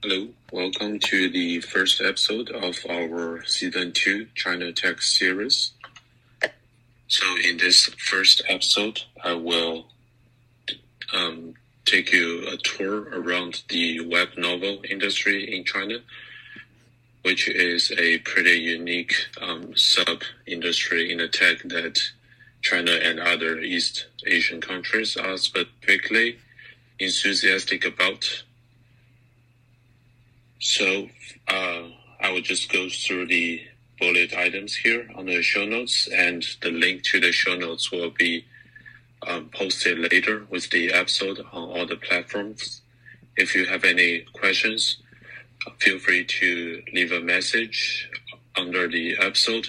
Hello, welcome to the first episode of our season two China Tech series. So, in this first episode, I will um, take you a tour around the web novel industry in China, which is a pretty unique um, sub industry in the tech that China and other East Asian countries are specifically enthusiastic about. So, uh, I will just go through the bullet items here on the show notes, and the link to the show notes will be um, posted later with the episode on all the platforms. If you have any questions, feel free to leave a message under the episode,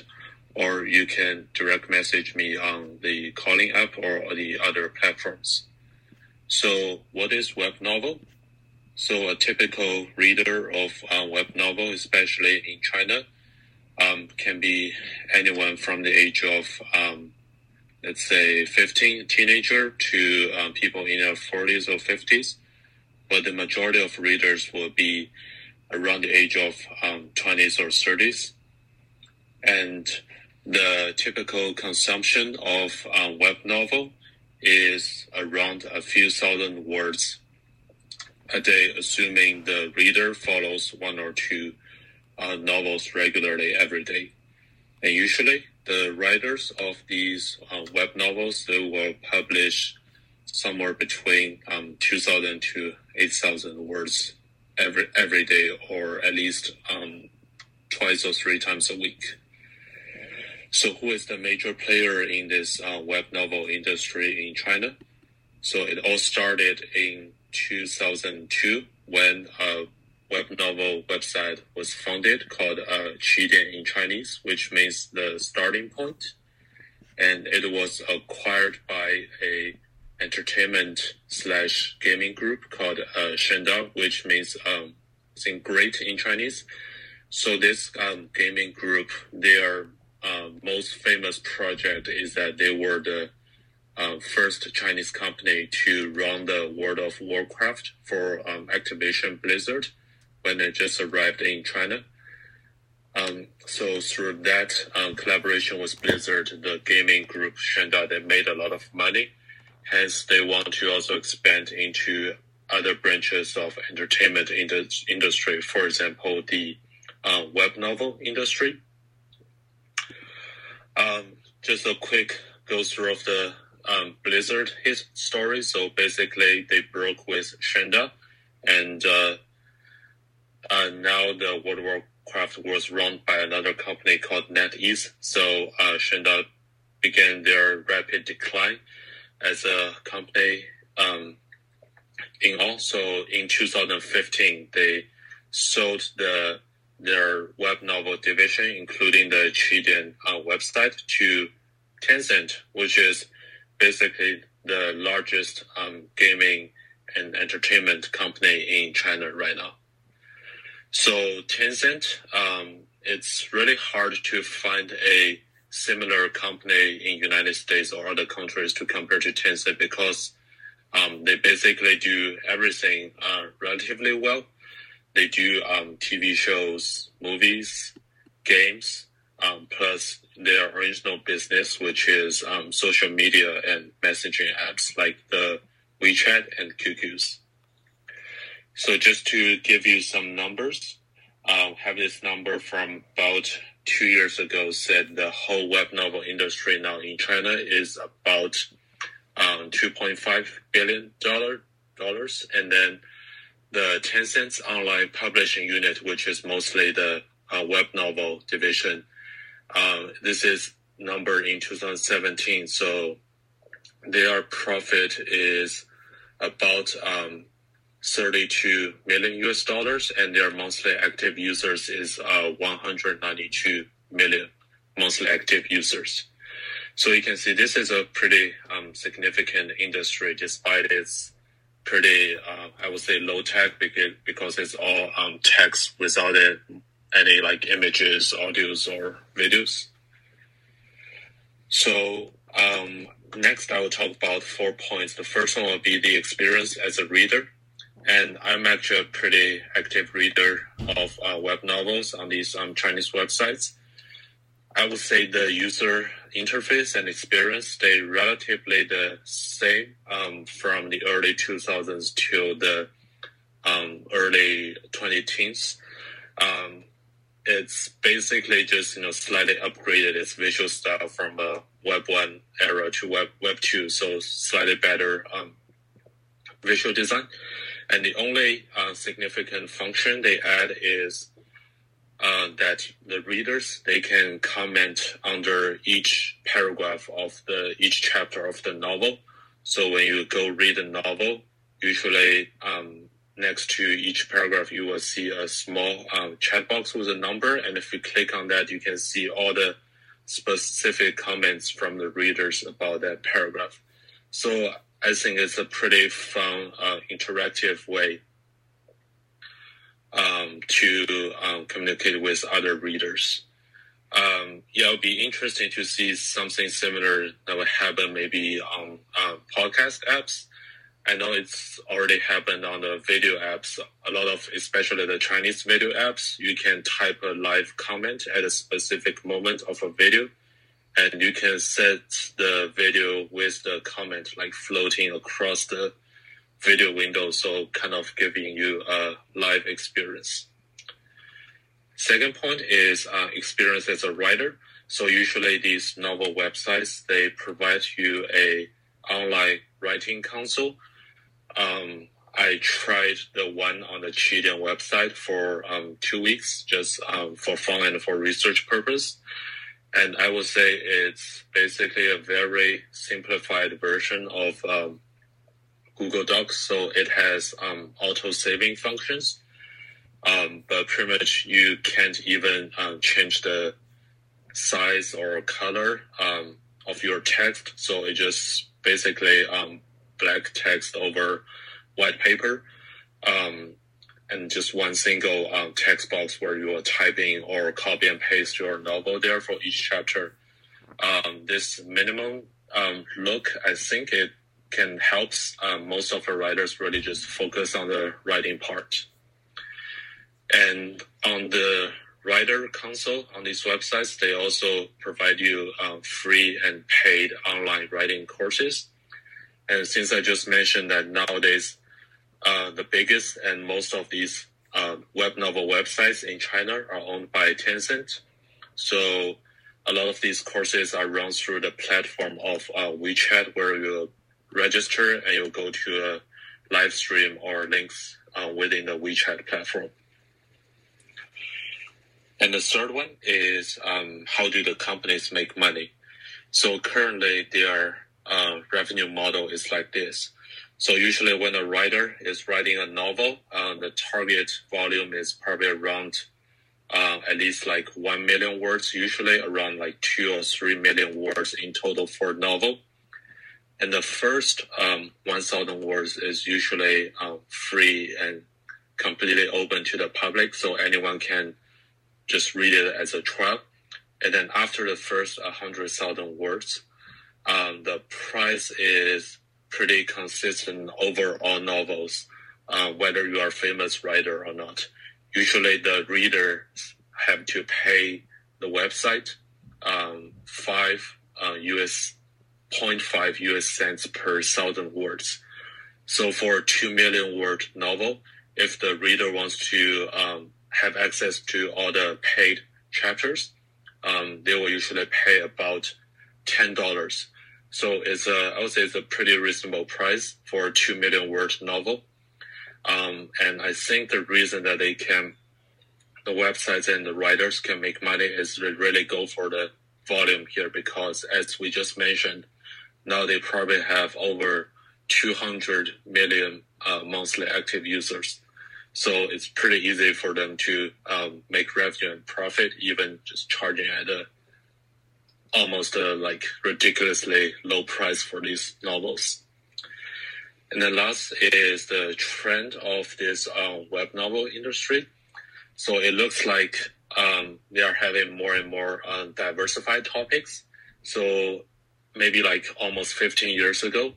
or you can direct message me on the calling app or the other platforms. So, what is web novel? So, a typical reader of a web novel, especially in China, um, can be anyone from the age of, um, let's say, 15, teenager, to um, people in their 40s or 50s. But the majority of readers will be around the age of 20s um, or 30s. And the typical consumption of a web novel is around a few thousand words a day, assuming the reader follows one or two uh, novels regularly every day. And usually, the writers of these uh, web novels they will publish somewhere between um, 2,000 to 8,000 words every every day, or at least um, twice or three times a week. So, who is the major player in this uh, web novel industry in China? So, it all started in 2002 when a web novel website was founded called uh, in Chinese, which means the starting point. And it was acquired by a entertainment slash gaming group called uh, Shenda, which means um, think great in Chinese. So this um, gaming group, their uh, most famous project is that they were the uh, first Chinese company to run the World of Warcraft for um, Activision Blizzard when it just arrived in China. Um, so through that um, collaboration with Blizzard, the gaming group Shanda, they made a lot of money. Hence, they want to also expand into other branches of entertainment industry. For example, the uh, web novel industry. Um, just a quick go through of the um, Blizzard his story. So basically, they broke with Shenda, and uh, uh, now the World of Warcraft was run by another company called NetEase. So uh, Shenda began their rapid decline as a company. Um, in also in 2015, they sold the their web novel division, including the Qidian uh, website, to Tencent, which is basically the largest um, gaming and entertainment company in China right now. So Tencent, um, it's really hard to find a similar company in United States or other countries to compare to Tencent because um, they basically do everything uh, relatively well. They do um, TV shows, movies, games, um, plus their original business, which is um, social media and messaging apps like the WeChat and QQs. So just to give you some numbers, um, have this number from about two years ago said the whole web novel industry now in China is about um, 2.5 billion dollar dollars, and then the Tencent's online publishing unit, which is mostly the uh, web novel division, um, this is number in 2017. So their profit is about um, 32 million US dollars, and their monthly active users is uh, 192 million monthly active users. So you can see this is a pretty um, significant industry, despite its pretty, uh, I would say, low tech because because it's all um, text without any like images, audios, or videos. So um, next, I will talk about four points. The first one will be the experience as a reader. and I'm actually a pretty active reader of uh, web novels on these um, Chinese websites. I would say the user interface and experience stay relatively the same um, from the early 2000s to the um, early 2010s. Um, it's basically just you know slightly upgraded its visual style from a Web one era to Web Web two, so slightly better um, visual design. And the only uh, significant function they add is uh, that the readers they can comment under each paragraph of the each chapter of the novel. So when you go read a novel, usually um, next to each paragraph you will see a small um, chat box with a number, and if you click on that, you can see all the specific comments from the readers about that paragraph. So I think it's a pretty fun, uh, interactive way um, to um, communicate with other readers. Um, yeah, it'll be interesting to see something similar that would happen maybe on uh, podcast apps. I know it's already happened on the video apps. A lot of, especially the Chinese video apps, you can type a live comment at a specific moment of a video and you can set the video with the comment like floating across the video window, so kind of giving you a live experience. Second point is uh, experience as a writer. So usually these novel websites they provide you a online writing console. Um, I tried the one on the Qidian website for um, two weeks, just um, for fun and for research purpose. And I would say it's basically a very simplified version of um, Google Docs. So it has um, auto saving functions, um, but pretty much you can't even um, change the size or color of your text. So it just basically black text over white paper and just one single um, text box where you are typing or copy and paste your novel there for each chapter. Um, this minimum um, look, I think it can help um, most of the writers really just focus on the writing part. And on the writer console on these websites, they also provide you um, free and paid online writing courses. And since I just mentioned that nowadays uh, the biggest and most of these uh, web novel websites in China are owned by Tencent. So a lot of these courses are run through the platform of uh, WeChat, where you register and you go to a live stream or links uh, within the WeChat platform. And the third one is um, how do the companies make money? So currently, their uh, revenue model is like this. So usually when a writer is writing a novel, uh, the target volume is probably around uh, at least like 1 million words, usually around like 2 or 3 million words in total for a novel. And the first um, 1,000 words is usually uh, free and completely open to the public, so anyone can just read it as a trial. And then after the first 100,000 words, um, the price is pretty consistent over all novels, uh, whether you are a famous writer or not. Usually the readers have to pay the website um, five uh, US 0.5 US cents per thousand words. So for a two million word novel, if the reader wants to um, have access to all the paid chapters, um, they will usually pay about ten dollars so it's a, I would say it's a pretty reasonable price for a two million word novel. Um, and I think the reason that they can, the websites and the writers can make money is they really go for the volume here because as we just mentioned, now they probably have over 200 million uh, monthly active users. So it's pretty easy for them to um, make revenue and profit, even just charging at a almost like ridiculously low price for these novels. And then last is the trend of this uh, web novel industry. So it looks like um, they are having more and more uh, diversified topics. So maybe like almost 15 years ago,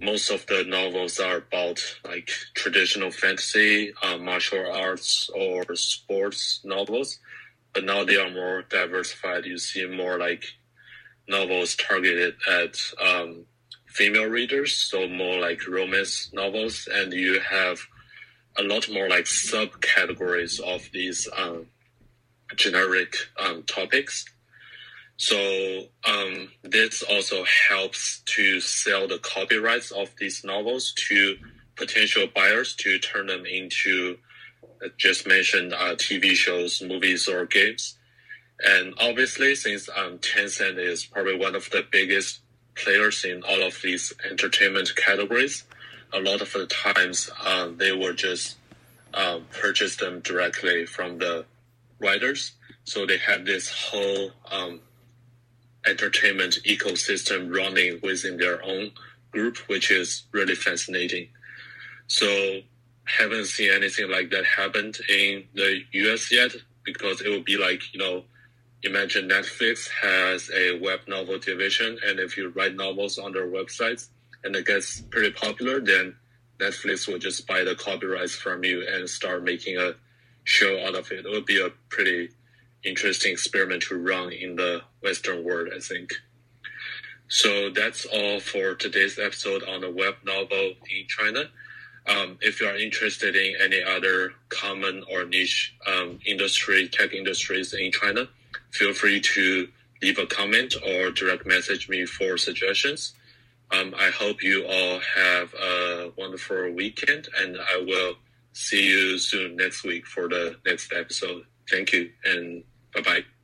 most of the novels are about like traditional fantasy, uh, martial arts, or sports novels. But now they are more diversified. You see more like novels targeted at um, female readers, so more like romance novels, and you have a lot more like subcategories of these um, generic um, topics. So um, this also helps to sell the copyrights of these novels to potential buyers to turn them into uh, just mentioned uh, TV shows, movies, or games. And obviously, since um, Tencent is probably one of the biggest players in all of these entertainment categories, a lot of the times uh, they will just um, purchase them directly from the writers. So they have this whole um, entertainment ecosystem running within their own group, which is really fascinating. So haven't seen anything like that happened in the US yet because it would be like, you know, imagine Netflix has a web novel division and if you write novels on their websites and it gets pretty popular, then Netflix will just buy the copyrights from you and start making a show out of it. It would be a pretty interesting experiment to run in the Western world, I think. So that's all for today's episode on the web novel in China. Um, if you are interested in any other common or niche um, industry, tech industries in China, feel free to leave a comment or direct message me for suggestions. Um, I hope you all have a wonderful weekend, and I will see you soon next week for the next episode. Thank you, and bye bye.